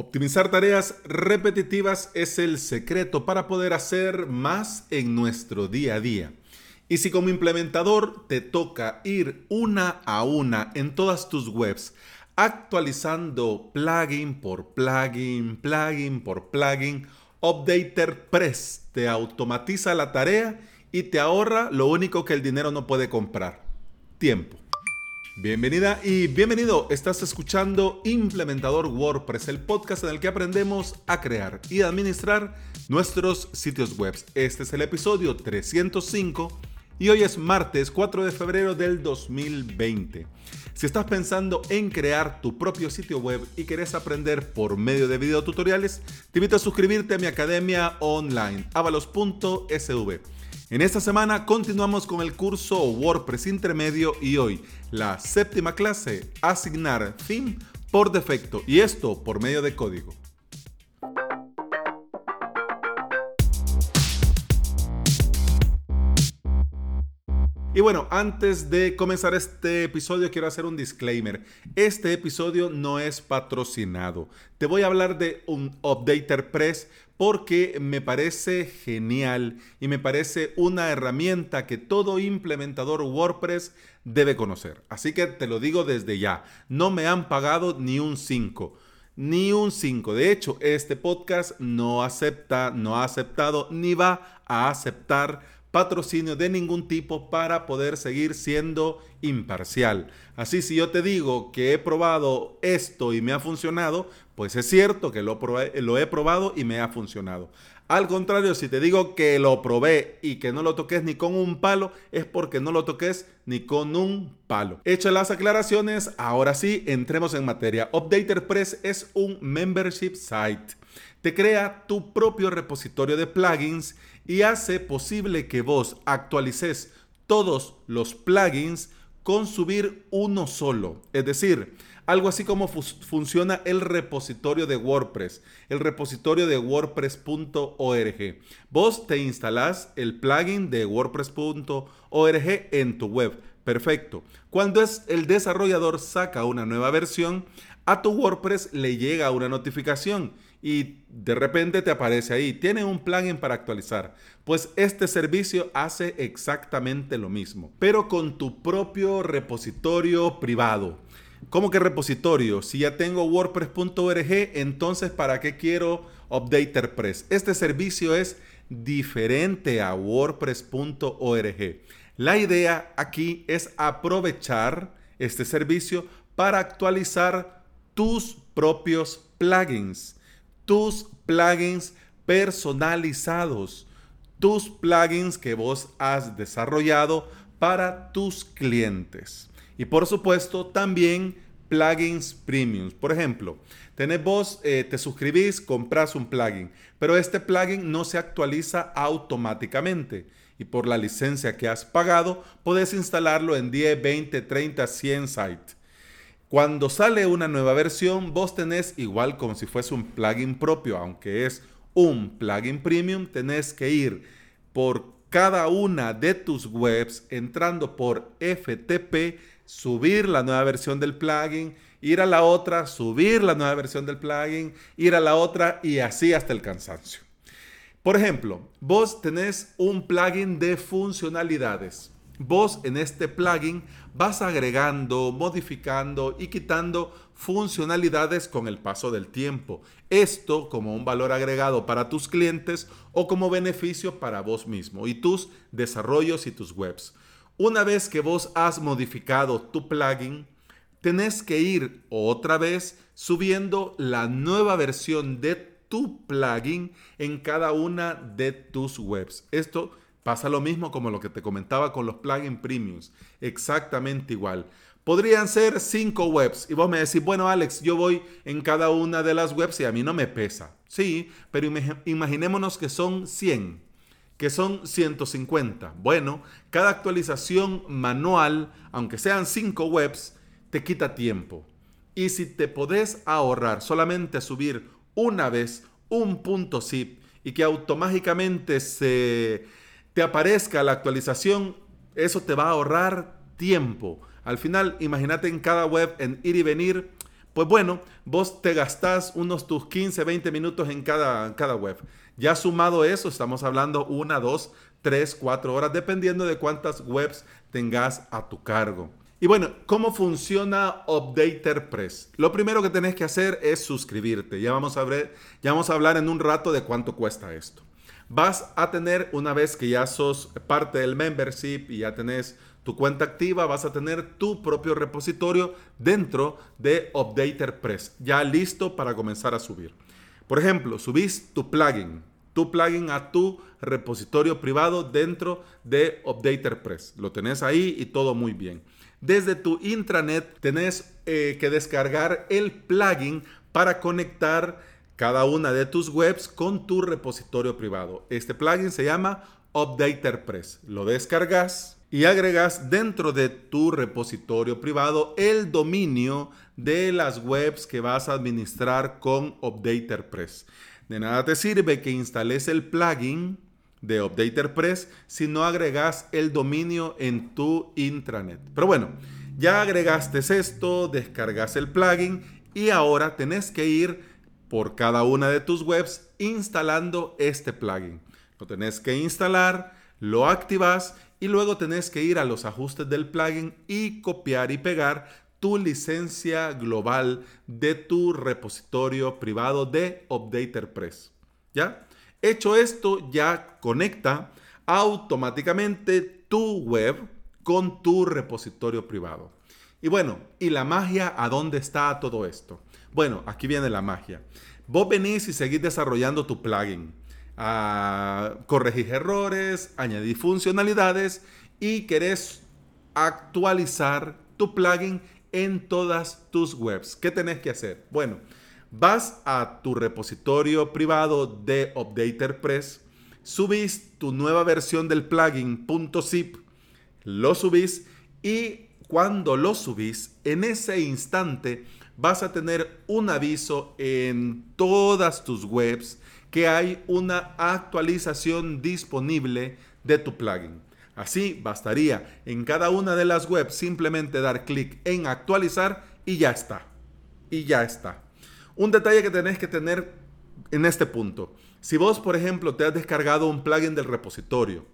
Optimizar tareas repetitivas es el secreto para poder hacer más en nuestro día a día. Y si como implementador te toca ir una a una en todas tus webs, actualizando plugin por plugin, plugin por plugin, Updater Press te automatiza la tarea y te ahorra lo único que el dinero no puede comprar, tiempo. Bienvenida y bienvenido. Estás escuchando Implementador WordPress, el podcast en el que aprendemos a crear y administrar nuestros sitios web. Este es el episodio 305 y hoy es martes 4 de febrero del 2020. Si estás pensando en crear tu propio sitio web y querés aprender por medio de videotutoriales, te invito a suscribirte a mi academia online, avalos.sv en esta semana continuamos con el curso WordPress intermedio y hoy la séptima clase, asignar theme por defecto y esto por medio de código. Y bueno, antes de comenzar este episodio quiero hacer un disclaimer. Este episodio no es patrocinado. Te voy a hablar de un Updater Press porque me parece genial y me parece una herramienta que todo implementador WordPress debe conocer. Así que te lo digo desde ya. No me han pagado ni un 5 ni un 5. De hecho, este podcast no acepta, no ha aceptado ni va a aceptar patrocinio de ningún tipo para poder seguir siendo imparcial. Así si yo te digo que he probado esto y me ha funcionado, pues es cierto que lo, he probado y me ha funcionado. Al contrario, si te digo que lo probé y que no lo toques ni con un palo, es porque no lo toques ni con un palo. Hechas las aclaraciones, ahora sí, entremos en materia. Updater Press es un membership site. Te crea tu propio repositorio de plugins y hace posible que vos actualices todos los plugins con subir uno solo. Es decir, algo así como funciona el repositorio de WordPress, el repositorio de wordpress.org. Vos te instalás el plugin de wordpress.org en tu web. Perfecto. Cuando es el desarrollador saca una nueva versión, a tu WordPress le llega una notificación y de repente te aparece ahí, tiene un plugin para actualizar. Pues este servicio hace exactamente lo mismo, pero con tu propio repositorio privado. ¿Cómo que repositorio? Si ya tengo wordpress.org, entonces ¿para qué quiero UpdaterPress? Este servicio es diferente a wordpress.org. La idea aquí es aprovechar este servicio para actualizar tus propios plugins tus plugins personalizados, tus plugins que vos has desarrollado para tus clientes. Y por supuesto también plugins premiums. Por ejemplo, tenés vos, eh, te suscribís, compras un plugin, pero este plugin no se actualiza automáticamente. Y por la licencia que has pagado, puedes instalarlo en 10, 20, 30, 100 sites. Cuando sale una nueva versión, vos tenés, igual como si fuese un plugin propio, aunque es un plugin premium, tenés que ir por cada una de tus webs entrando por FTP, subir la nueva versión del plugin, ir a la otra, subir la nueva versión del plugin, ir a la otra y así hasta el cansancio. Por ejemplo, vos tenés un plugin de funcionalidades. Vos en este plugin vas agregando, modificando y quitando funcionalidades con el paso del tiempo. Esto como un valor agregado para tus clientes o como beneficio para vos mismo y tus desarrollos y tus webs. Una vez que vos has modificado tu plugin, tenés que ir otra vez subiendo la nueva versión de tu plugin en cada una de tus webs. Esto Pasa lo mismo como lo que te comentaba con los plugins premiums. Exactamente igual. Podrían ser cinco webs y vos me decís, bueno Alex, yo voy en cada una de las webs y a mí no me pesa. Sí, pero imaginémonos que son 100, que son 150. Bueno, cada actualización manual, aunque sean cinco webs, te quita tiempo. Y si te podés ahorrar solamente subir una vez un punto zip y que automáticamente se te aparezca la actualización, eso te va a ahorrar tiempo. Al final, imagínate en cada web, en ir y venir, Pues bueno, vos te gastás unos tus 15, 20 minutos en cada, cada web. Ya sumado eso, estamos hablando una, dos, tres, cuatro horas, dependiendo de cuántas webs tengas a tu cargo. Y bueno, ¿cómo funciona Updater Press? Lo primero que tenés que hacer es suscribirte. Ya vamos a ver, ya vamos a hablar en un rato de cuánto cuesta esto. Vas a tener, una vez que ya sos parte del membership y ya tenés tu cuenta activa, vas a tener tu propio repositorio dentro de Updater Press, ya listo para comenzar a subir. Por ejemplo, subís tu plugin, tu plugin a tu repositorio privado dentro de Updater Press. Lo tenés ahí y todo muy bien. Desde tu intranet tenés eh, que descargar el plugin para conectar cada una de tus webs con tu repositorio privado. Este plugin se llama Updater Press. Lo descargas y agregas dentro de tu repositorio privado el dominio de las webs que vas a administrar con Updater Press. De nada te sirve que instales el plugin de Updater Press si no agregas el dominio en tu intranet. Pero bueno, ya agregaste esto, descargas el plugin y ahora tenés que ir por cada una de tus webs instalando este plugin. Lo tenés que instalar, lo activas y luego tenés que ir a los ajustes del plugin y copiar y pegar tu licencia global de tu repositorio privado de Updater Press. ¿Ya? Hecho esto, ya conecta automáticamente tu web con tu repositorio privado. Y bueno, ¿y la magia a dónde está todo esto? Bueno, aquí viene la magia. Vos venís y seguís desarrollando tu plugin. a ah, corregir errores, añadir funcionalidades y querés actualizar tu plugin en todas tus webs. ¿Qué tenés que hacer? Bueno, vas a tu repositorio privado de Updater Press, subís tu nueva versión del plugin .zip, lo subís y cuando lo subís, en ese instante vas a tener un aviso en todas tus webs que hay una actualización disponible de tu plugin. Así bastaría en cada una de las webs simplemente dar clic en actualizar y ya está. Y ya está. Un detalle que tenés que tener en este punto. Si vos, por ejemplo, te has descargado un plugin del repositorio,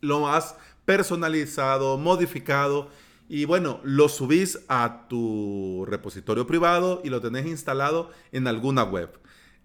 lo has personalizado, modificado y bueno, lo subís a tu repositorio privado y lo tenés instalado en alguna web.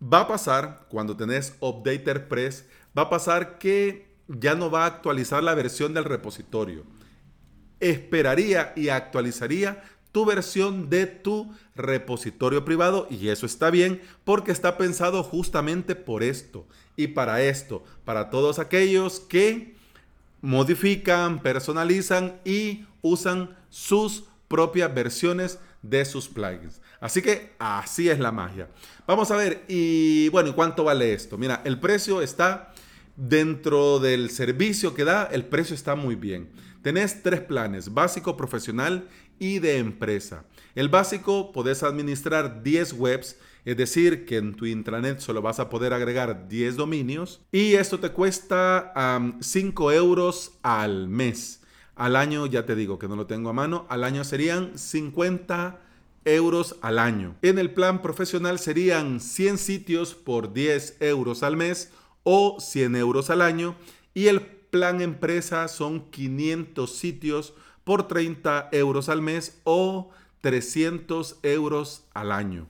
Va a pasar, cuando tenés Updater Press, va a pasar que ya no va a actualizar la versión del repositorio. Esperaría y actualizaría tu versión de tu repositorio privado y eso está bien porque está pensado justamente por esto y para esto, para todos aquellos que modifican, personalizan y usan sus propias versiones de sus plugins. Así que así es la magia. Vamos a ver, y bueno, ¿cuánto vale esto? Mira, el precio está dentro del servicio que da, el precio está muy bien. Tenés tres planes, básico, profesional y de empresa. El básico, podés administrar 10 webs, es decir, que en tu intranet solo vas a poder agregar 10 dominios y esto te cuesta 5 euros al mes. Al año, ya te digo que no lo tengo a mano, al año serían 50 euros al año. En el plan profesional serían 100 sitios por 10 euros al mes o 100 euros al año y el plan empresa son 500 sitios por 30 euros al mes o 300 euros al año.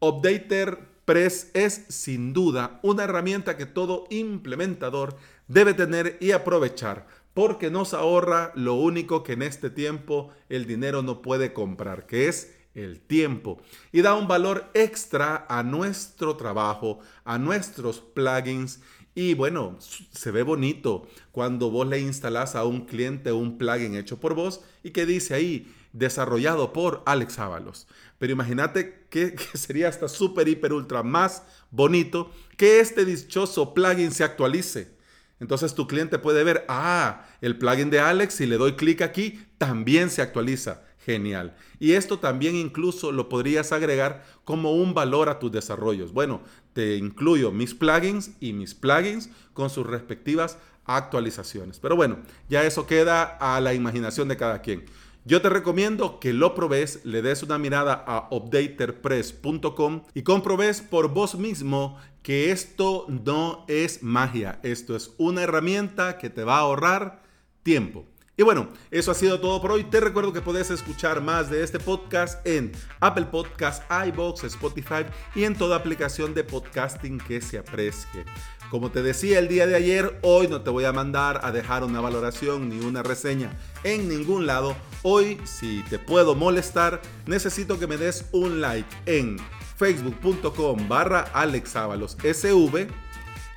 Updater Press es sin duda una herramienta que todo implementador debe tener y aprovechar porque nos ahorra lo único que en este tiempo el dinero no puede comprar, que es el tiempo. Y da un valor extra a nuestro trabajo, a nuestros plugins. Y bueno, se ve bonito cuando vos le instalás a un cliente un plugin hecho por vos y que dice ahí, desarrollado por Alex Ábalos. Pero imagínate que, sería hasta súper, hiper, ultra más bonito que este dichoso plugin se actualice. Entonces tu cliente puede ver, ah, el plugin de Alex, si le doy clic aquí, también se actualiza. Genial. Y esto también incluso lo podrías agregar como un valor a tus desarrollos. Bueno, te incluyo mis plugins y mis plugins con sus respectivas actualizaciones. Pero bueno, ya eso queda a la imaginación de cada quien. Yo te recomiendo que lo probes, le des una mirada a updaterpress.com y comprobes por vos mismo que esto no es magia, esto es una herramienta que te va a ahorrar tiempo. Y bueno, eso ha sido todo por hoy. Te recuerdo que puedes escuchar más de este podcast en Apple Podcasts, iBox, Spotify y en toda aplicación de podcasting que se aprecie. Como te decía el día de ayer, hoy no te voy a mandar a dejar una valoración ni una reseña en ningún lado. Hoy, si te puedo molestar, necesito que me des un like en facebook.com barra alexavalos.sv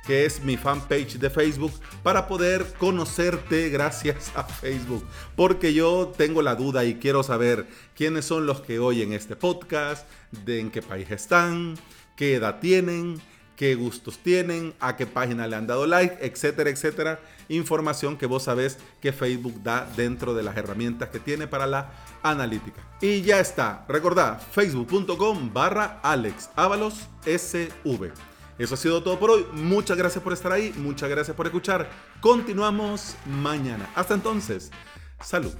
que es mi fanpage de Facebook, para poder conocerte gracias a Facebook. Porque yo tengo la duda y quiero saber quiénes son los que oyen este podcast, de en qué país están, qué edad tienen, qué gustos tienen, a qué página le han dado like, etcétera, etcétera. Información que vos sabés que Facebook da dentro de las herramientas que tiene para la analítica. Y ya está. Recordá, facebook.com barra Alex SV. Eso ha sido todo por hoy. Muchas gracias por estar ahí. Muchas gracias por escuchar. Continuamos mañana. Hasta entonces. Salud.